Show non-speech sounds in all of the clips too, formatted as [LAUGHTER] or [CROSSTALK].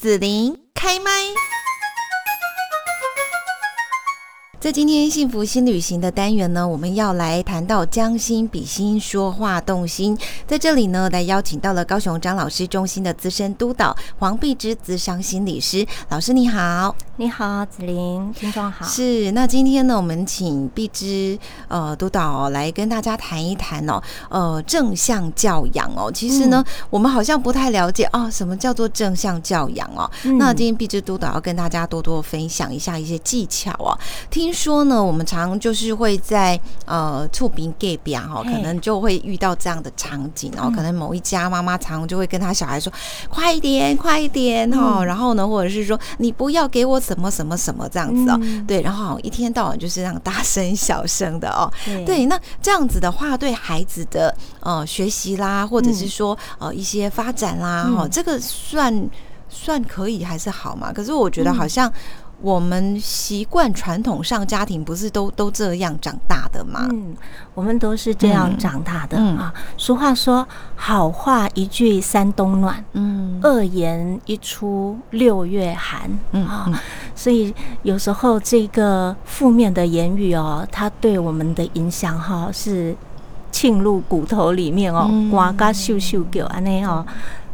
子琳开麦。在今天幸福新旅行的单元呢，我们要来谈到将心比心，说话动心。在这里呢，来邀请到了高雄张老师中心的资深督导黄碧芝咨商心理师。老师你好，你好，子琳，听众好。是，那今天呢，我们请碧芝呃督导、哦、来跟大家谈一谈哦，呃，正向教养哦。其实呢，嗯、我们好像不太了解哦，什么叫做正向教养哦。嗯、那今天碧芝督导要跟大家多多分享一下一些技巧哦。听。听说呢，我们常常就是会在呃厝边隔壁哈，可能就会遇到这样的场景哦。可能某一家妈妈常常就会跟他小孩说：“快一点，快一点哈。”然后呢，或者是说：“你不要给我什么什么什么这样子哦。”对，然后一天到晚就是这样大声小声的哦。对，那这样子的话，对孩子的呃学习啦，或者是说呃一些发展啦，哈，这个算算可以还是好嘛？可是我觉得好像。我们习惯传统上家庭不是都都这样长大的吗？嗯，我们都是这样长大的、嗯、啊。俗话说：“好话一句三冬暖，嗯，恶言一出六月寒。”嗯啊，所以有时候这个负面的言语哦，它对我们的影响哈是沁入骨头里面哦，呱嘎咻咻叫安尼哦，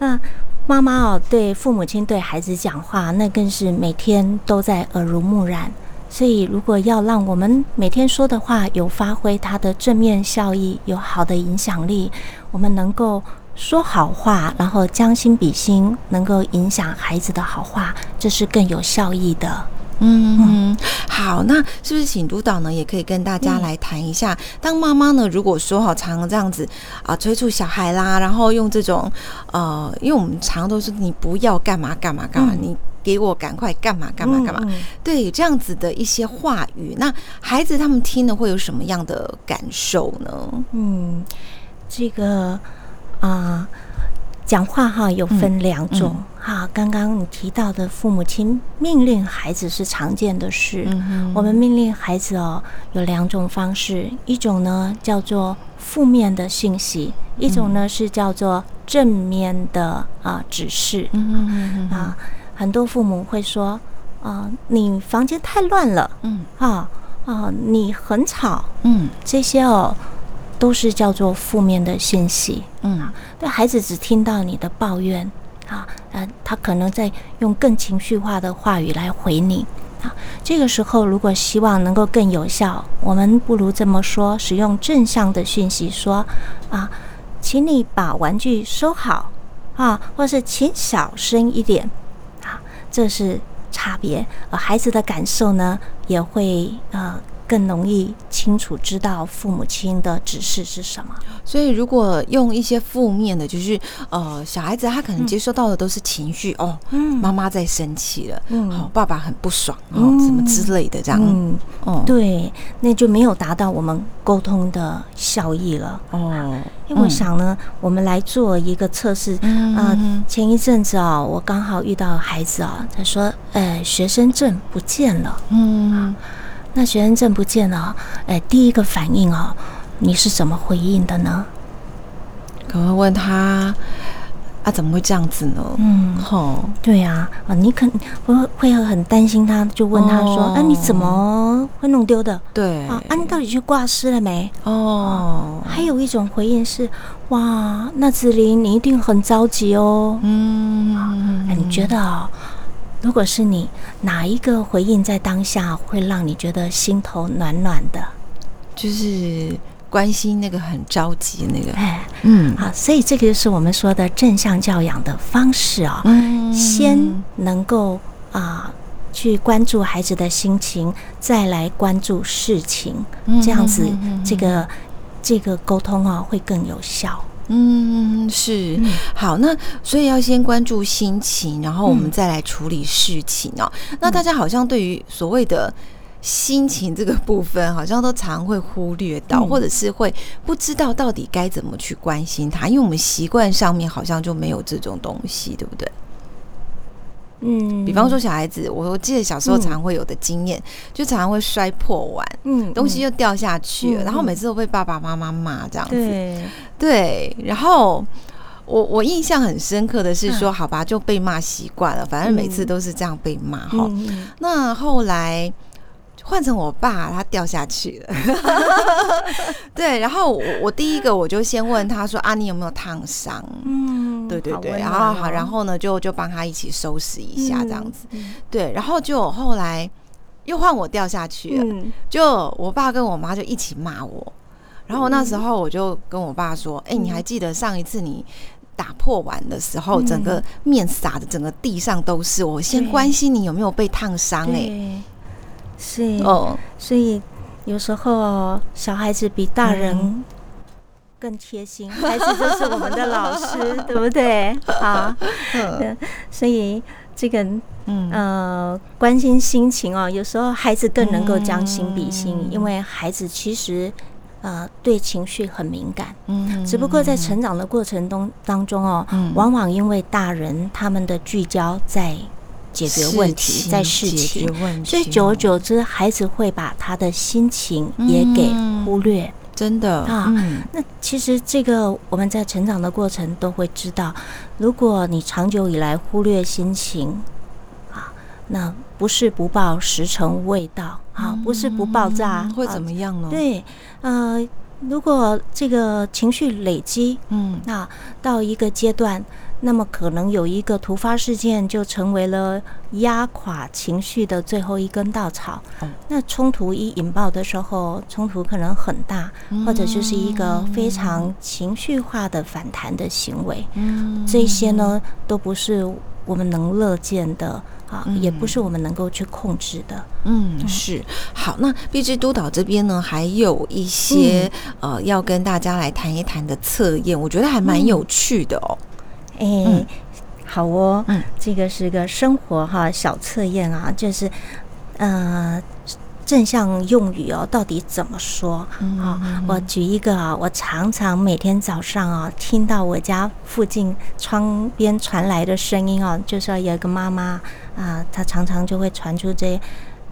那。妈妈哦，对父母亲、对孩子讲话，那更是每天都在耳濡目染。所以，如果要让我们每天说的话有发挥它的正面效益，有好的影响力，我们能够说好话，然后将心比心，能够影响孩子的好话，这是更有效益的。嗯，好，那是不是请督导呢，也可以跟大家来谈一下，嗯、当妈妈呢，如果说好常常这样子啊催促小孩啦，然后用这种呃，因为我们常常都是你不要干嘛干嘛干嘛，嗯、你给我赶快干嘛干嘛干嘛，对这样子的一些话语，那孩子他们听了会有什么样的感受呢？嗯，这个啊。呃讲话哈有分两种哈，刚刚你提到的父母亲命令孩子是常见的事。我们命令孩子哦有两种方式，一种呢叫做负面的信息，一种呢是叫做正面的啊指示。啊，很多父母会说啊，你房间太乱了，嗯。啊啊，你很吵，嗯，这些哦。都是叫做负面的信息，嗯，对孩子只听到你的抱怨啊，呃，他可能在用更情绪化的话语来回你啊。这个时候，如果希望能够更有效，我们不如这么说：使用正向的讯息说啊，请你把玩具收好啊，或是请小声一点啊，这是差别。而孩子的感受呢，也会呃。更容易清楚知道父母亲的指示是什么。所以，如果用一些负面的，就是呃，小孩子他可能接收到的都是情绪、嗯、哦，嗯，妈妈在生气了，嗯，好，爸爸很不爽，哦，什么之类的这样，嗯，哦，对，那就没有达到我们沟通的效益了。哦，因为我想呢，嗯、我们来做一个测试。嗯、呃，前一阵子啊、哦，我刚好遇到孩子啊、哦，他说，呃，学生证不见了。嗯。那学生证不见了，哎，第一个反应哦，你是怎么回应的呢？可能问他啊，怎么会这样子呢？嗯，好，对呀，啊，你可能会会很担心他，就问他说，哎，你怎么会弄丢的？对，啊，你到底去挂失了没？哦，还有一种回应是，哇，那子琳你一定很着急哦。嗯，哎，你觉得？如果是你，哪一个回应在当下会让你觉得心头暖暖的？就是关心那个很着急那个，哎，嗯，好，所以这个就是我们说的正向教养的方式啊、哦。嗯，先能够啊、呃、去关注孩子的心情，再来关注事情，这样子这个这个沟通啊会更有效。嗯，是。好，那所以要先关注心情，然后我们再来处理事情哦。嗯、那大家好像对于所谓的心情这个部分，好像都常会忽略到，嗯、或者是会不知道到底该怎么去关心他，因为我们习惯上面好像就没有这种东西，对不对？嗯，比方说小孩子，我我记得小时候常常会有的经验，嗯、就常常会摔破碗，嗯，东西就掉下去了，嗯、然后每次都被爸爸妈妈骂这样子，对，对，然后。我我印象很深刻的是说，好吧，就被骂习惯了，反正每次都是这样被骂哈。那后来换成我爸，他掉下去了。[LAUGHS] 对，然后我我第一个我就先问他说啊，你有没有烫伤？嗯，对对对，然后好，然后呢就就帮他一起收拾一下这样子。对，然后就后来又换我掉下去了，就我爸跟我妈就一起骂我。然后那时候我就跟我爸说：“哎、嗯，你还记得上一次你打破碗的时候，嗯、整个面撒的整个地上都是。我先关心你有没有被烫伤。”哎，是哦，所以有时候小孩子比大人更贴心，嗯、[LAUGHS] 孩子就是我们的老师，[LAUGHS] 对不对？好，嗯，所以这个嗯。呃关心心情哦，有时候孩子更能够将心比心，嗯、因为孩子其实。呃，对情绪很敏感，嗯，只不过在成长的过程中当中哦，嗯、往往因为大人他们的聚焦在解决问题，在事情，所以久而久之，孩子会把他的心情也给忽略，嗯、真的啊。嗯、那其实这个我们在成长的过程都会知道，如果你长久以来忽略心情，啊，那不是不报，时辰未到。啊，不是不爆炸，会怎么样呢？对，呃，如果这个情绪累积，嗯，那到一个阶段，那么可能有一个突发事件就成为了压垮情绪的最后一根稻草。那冲突一引爆的时候，冲突可能很大，或者就是一个非常情绪化的反弹的行为。嗯，这些呢，都不是我们能乐见的。啊，也不是我们能够去控制的。嗯，是。好，那碧枝督导这边呢，还有一些、嗯、呃要跟大家来谈一谈的测验，我觉得还蛮有趣的哦。哎、好哦，嗯，这个是个生活哈小测验啊，就是呃。正向用语哦，到底怎么说？啊、哦，我举一个啊，我常常每天早上啊，听到我家附近窗边传来的声音哦，就是有一个妈妈啊，她常常就会传出这，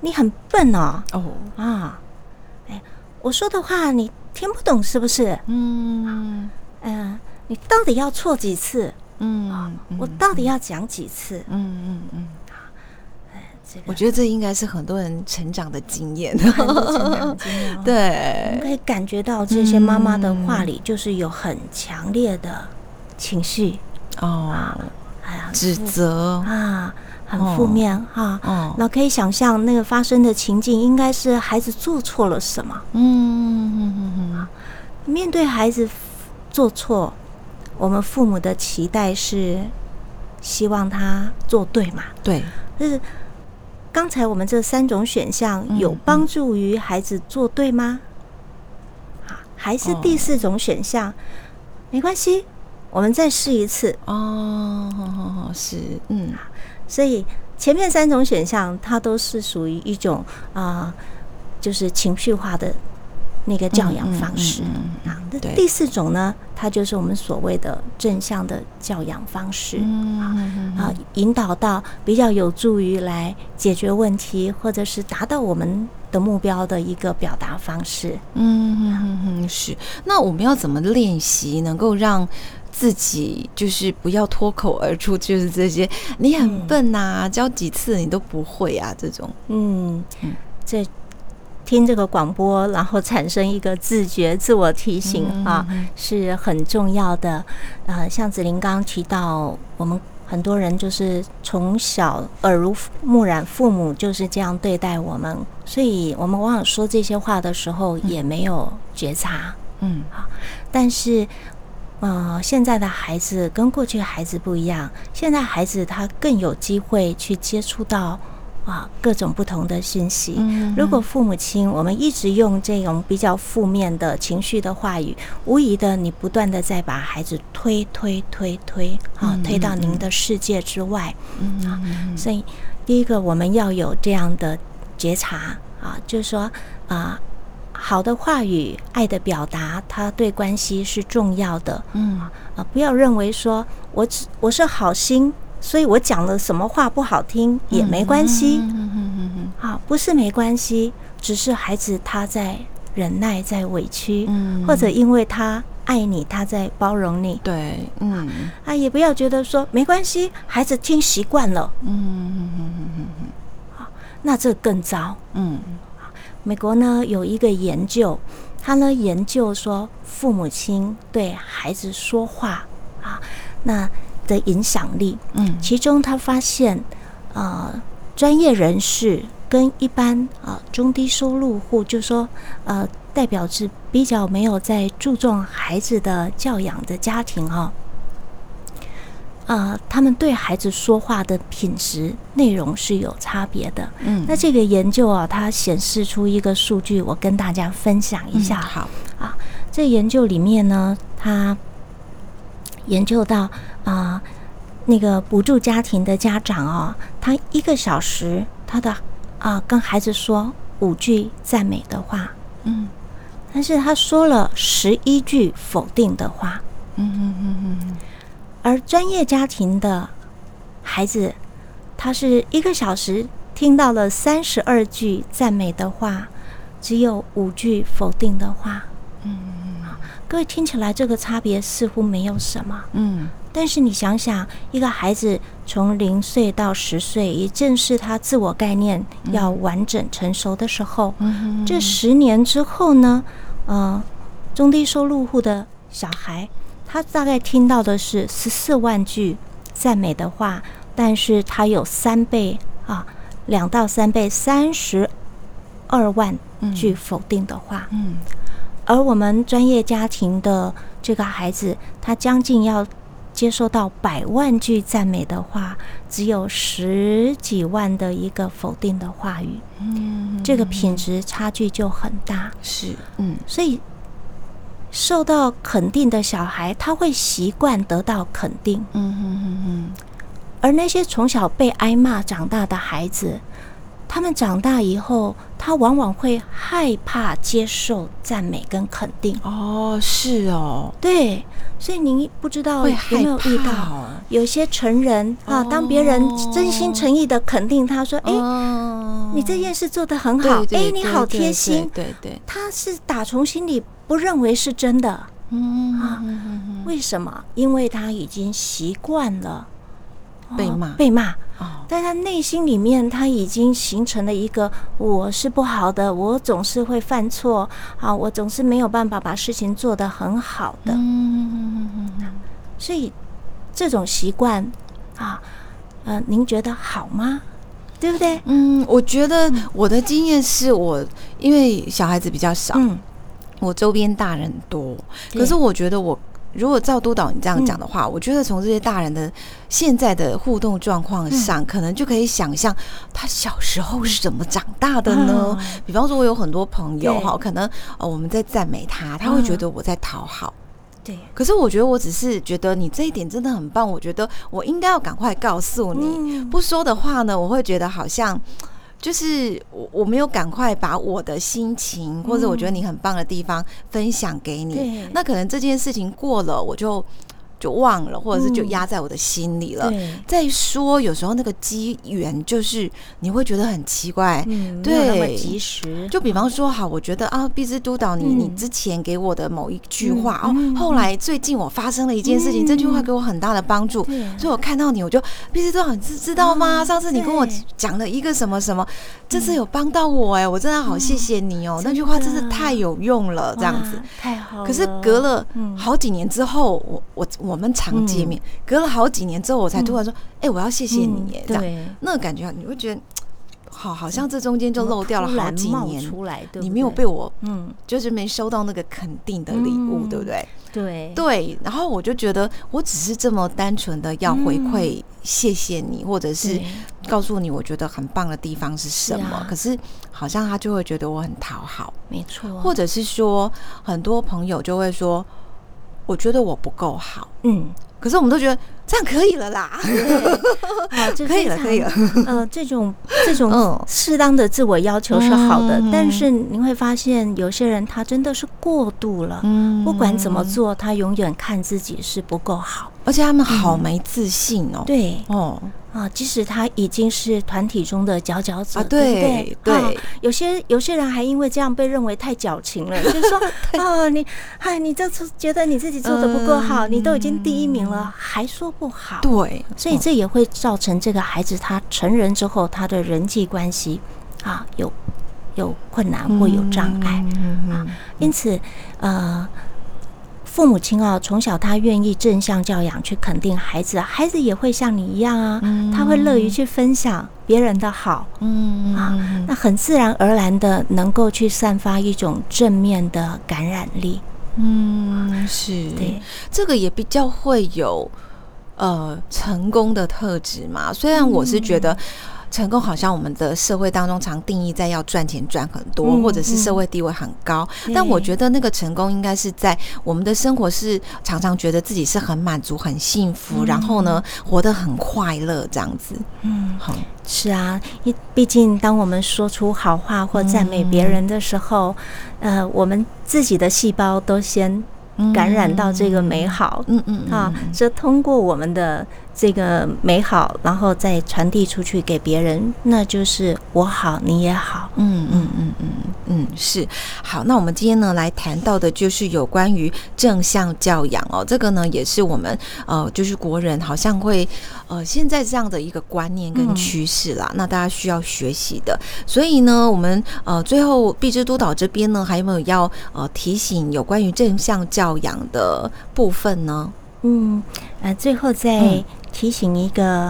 你很笨哦，哦啊，哎，我说的话你听不懂是不是？嗯嗯，你到底要错几次？嗯，我到底要讲几次？嗯嗯嗯。这个我觉得这应该是很多人成长的经验。[LAUGHS] 对，可以感觉到这些妈妈的话里就是有很强烈的情绪哦，哎呀，指责啊，很负面哈。哦，那可以想象那个发生的情境，应该是孩子做错了什么？嗯嗯嗯嗯。面对孩子做错，我们父母的期待是希望他做对嘛？对，就是。刚才我们这三种选项有帮助于孩子做对吗？好，还是第四种选项？没关系，我们再试一次。哦，是，嗯，所以前面三种选项它都是属于一种啊，就是情绪化的。那个教养方式啊，那第四种呢，它就是我们所谓的正向的教养方式啊，引导到比较有助于来解决问题，或者是达到我们的目标的一个表达方式。嗯嗯嗯，是。那我们要怎么练习，能够让自己就是不要脱口而出，就是这些你很笨呐，教几次你都不会啊这种。嗯嗯，这。听这个广播，然后产生一个自觉、自我提醒啊，是很重要的。呃，像子林刚刚提到，我们很多人就是从小耳濡目染，父母就是这样对待我们，所以我们往往说这些话的时候也没有觉察。嗯，好，但是呃，现在的孩子跟过去的孩子不一样，现在孩子他更有机会去接触到。啊，各种不同的信息。如果父母亲我们一直用这种比较负面的情绪的话语，无疑的，你不断的在把孩子推推推推，啊，推到您的世界之外。啊，所以第一个我们要有这样的觉察啊，就是说啊，好的话语、爱的表达，它对关系是重要的。嗯啊，不要认为说我只我是好心。所以我讲了什么话不好听也没关系，好，不是没关系，只是孩子他在忍耐，在委屈，或者因为他爱你，他在包容你。对，嗯，啊，也不要觉得说没关系，孩子听习惯了。嗯嗯嗯嗯嗯嗯，好，那这更糟。嗯，美国呢有一个研究，他呢研究说父母亲对孩子说话啊，那的影响力。嗯，其中他发现，呃，专业人士跟一般啊、呃、中低收入户，就说呃。代表是比较没有在注重孩子的教养的家庭哦，呃，他们对孩子说话的品质内容是有差别的。嗯，那这个研究啊，它显示出一个数据，我跟大家分享一下。好啊，这研究里面呢，他研究到啊，那个补助家庭的家长哦，他一个小时他的啊跟孩子说五句赞美的话，嗯。但是他说了十一句否定的话，嗯嗯嗯嗯，而专业家庭的孩子，他是一个小时听到了三十二句赞美的话，只有五句否定的话，各位听起来这个差别似乎没有什么，嗯，但是你想想，一个孩子从零岁到十岁，也正是他自我概念要完整成熟的时候，嗯，这十年之后呢？呃，中低收入户的小孩，他大概听到的是十四万句赞美的话，但是他有三倍啊，两到三倍，三十二万句否定的话。嗯，而我们专业家庭的这个孩子，他将近要接受到百万句赞美的话，只有十几万的一个否定的话语，嗯，这个品质差距就很大。是，嗯，所以受到肯定的小孩，他会习惯得到肯定，嗯嗯嗯嗯，而那些从小被挨骂长大的孩子，他们长大以后，他往往会害怕接受赞美跟肯定。哦，是哦，对。所以您不知道有没有遇到有些成人啊，当别人真心诚意的肯定他说：“哎，你这件事做得很好，哎，你好贴心。”对对，他是打从心里不认为是真的。嗯啊，为什么？因为他已经习惯了被骂，被骂。但他内心里面，他已经形成了一个我是不好的，我总是会犯错啊，我总是没有办法把事情做得很好的。嗯，所以这种习惯啊，呃，您觉得好吗？对不对？嗯，我觉得我的经验是我因为小孩子比较少，嗯，我周边大人多，可是我觉得我。如果照督导你这样讲的话，嗯、我觉得从这些大人的现在的互动状况上，嗯、可能就可以想象他小时候是怎么长大的呢？嗯、比方说，我有很多朋友哈，可能呃我们在赞美他，他会觉得我在讨好。对。可是我觉得我只是觉得你这一点真的很棒，我觉得我应该要赶快告诉你，嗯、不说的话呢，我会觉得好像。就是我我没有赶快把我的心情或者我觉得你很棒的地方分享给你，那可能这件事情过了我就。就忘了，或者是就压在我的心里了。嗯、再说，有时候那个机缘就是你会觉得很奇怪，嗯、对，及时。就比方说，好，我觉得啊，毕之督导你，你、之前给我的某一句话、嗯、哦，后来最近我发生了一件事情，嗯、这句话给我很大的帮助，嗯、所以我看到你，我就毕之督导，你知知道吗？嗯、上次你跟我讲了一个什么什么，这次有帮到我哎，我真的好谢谢你哦，嗯、那句话真是太有用了，这样子。太好了。可是隔了好几年之后，我我我。我们常见面，隔了好几年之后，我才突然说：“哎，我要谢谢你耶！”这样，那个感觉你会觉得，[TSK] 好，好像这中间就漏掉了好几年出来，你没有被我，嗯，就是没收到那个肯定的礼物，对不对？对对。然后我就觉得，我只是这么单纯的要回馈谢谢你，或者是告诉你我觉得很棒的地方是什么。可是好像他就会觉得我很讨好，没错。或者是说，很多朋友就会说。我觉得我不够好，嗯，可是我们都觉得这样可以了啦，[LAUGHS] 好，[LAUGHS] 可以了，可以了。呃，这种这种适当的自我要求是好的，但是你会发现有些人他真的是过度了，嗯，不管怎么做，他永远看自己是不够好，而且他们好没自信哦。对，哦，啊，即使他已经是团体中的佼佼者，啊、对对、啊、有些有些人还因为这样被认为太矫情了，就是说，[LAUGHS] 哦，你，嗨，你这次觉得你自己做的不够好，嗯，你都已经第一名了，还说不好，对，所以这也会造成这个孩子他成人之后他的人际关系啊有有困难或有障碍，嗯，啊，因此，呃。父母亲啊，从小他愿意正向教养，去肯定孩子，孩子也会像你一样啊，嗯、他会乐于去分享别人的好，嗯啊，那很自然而然的能够去散发一种正面的感染力，嗯，是。对，这个也比较会有呃成功的特质嘛，虽然我是觉得。成功好像我们的社会当中常定义在要赚钱赚很多，嗯，或者是社会地位很高。但我觉得那个成功应该是在我们的生活是常常觉得自己是很满足、很幸福，嗯，然后呢活得很快乐这样子。嗯，好，是啊，因毕竟当我们说出好话或赞美别人的时候，嗯，呃，我们自己的细胞都先感染到这个美好。嗯嗯，嗯，啊，这通过我们的。这个美好，然后再传递出去给别人，那就是我好，你也好。嗯嗯嗯嗯嗯，是。好，那我们今天呢来谈到的就是有关于正向教养哦，这个呢也是我们呃就是国人好像会呃现在这样的一个观念跟趋势啦，那大家需要学习的。所以呢，我们呃最后碧枝督导这边呢还有没有要呃提醒有关于正向教养的部分呢？嗯呃，最后再。嗯提醒一个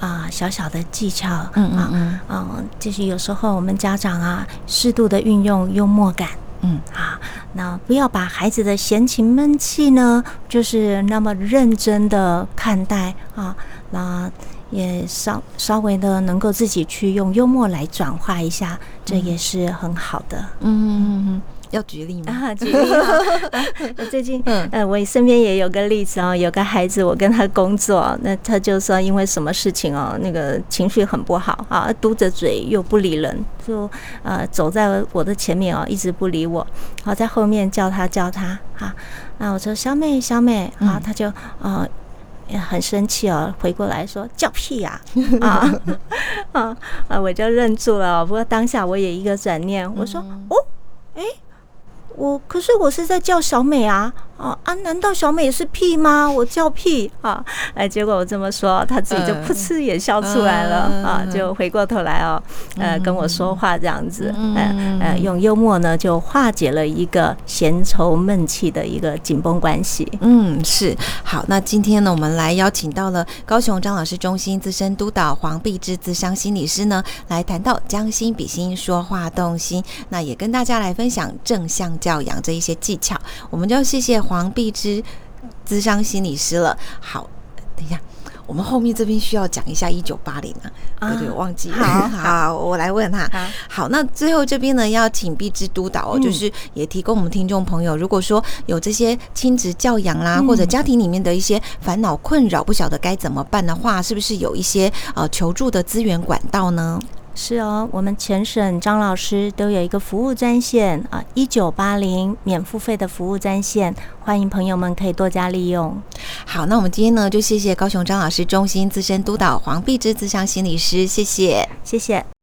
啊、呃、小小的技巧，嗯嗯嗯，嗯、呃，就是有时候我们家长啊，适度的运用幽默感，嗯。啊，那不要把孩子的闲情闷气呢，就是那么认真的看待啊，那也稍稍微的能够自己去用幽默来转化一下，这也是很好的，嗯嗯嗯。要举例吗？啊，举例啊！[LAUGHS] 最近，呃，我身边也有个例子哦，有个孩子，我跟他工作，那他就说因为什么事情哦，那个情绪很不好啊，嘟着嘴又不理人，就呃走在我的前面哦，一直不理我，好在后面叫他叫他哈，那我说小美小美啊，他就呃很生气哦，回过来说叫屁呀啊 [LAUGHS] 啊 [LAUGHS] 啊！我就愣住了，不过当下我也一个转念，我说哦，哎。我可是我是在叫小美啊。啊啊！难道小美是屁吗？我叫屁啊！哎，结果我这么说，他自己就噗嗤也笑出来了、嗯、啊！就回过头来哦，呃，跟我说话这样子，嗯、呃呃，用幽默呢就化解了一个闲愁闷气的一个紧绷关系。嗯，是好。那今天呢，我们来邀请到了高雄张老师中心资深督导黄碧芝资商心理师呢，来谈到将心比心，说话动心。那也跟大家来分享正向教养这一些技巧。我们就谢谢。黄碧芝资商心理师了。好，等一下，我们后面这边需要讲一下一九八零啊，对、啊、对，忘记了。好，[LAUGHS] 好，我来问他。好，好，那最后这边呢，要请碧枝督导、嗯，就是也提供我们听众朋友，如果说有这些亲子教养啦、嗯，或者家庭里面的一些烦恼困扰，不晓得该怎么办的话，是不是有一些呃求助的资源管道呢？是哦，我们全省张老师都有一个服务专线啊，一九八零免付费的服务专线，欢迎朋友们可以多加利用。好，那我们今天呢，就谢谢高雄张老师中心资深督导黄碧枝咨商心理师，谢谢，谢谢。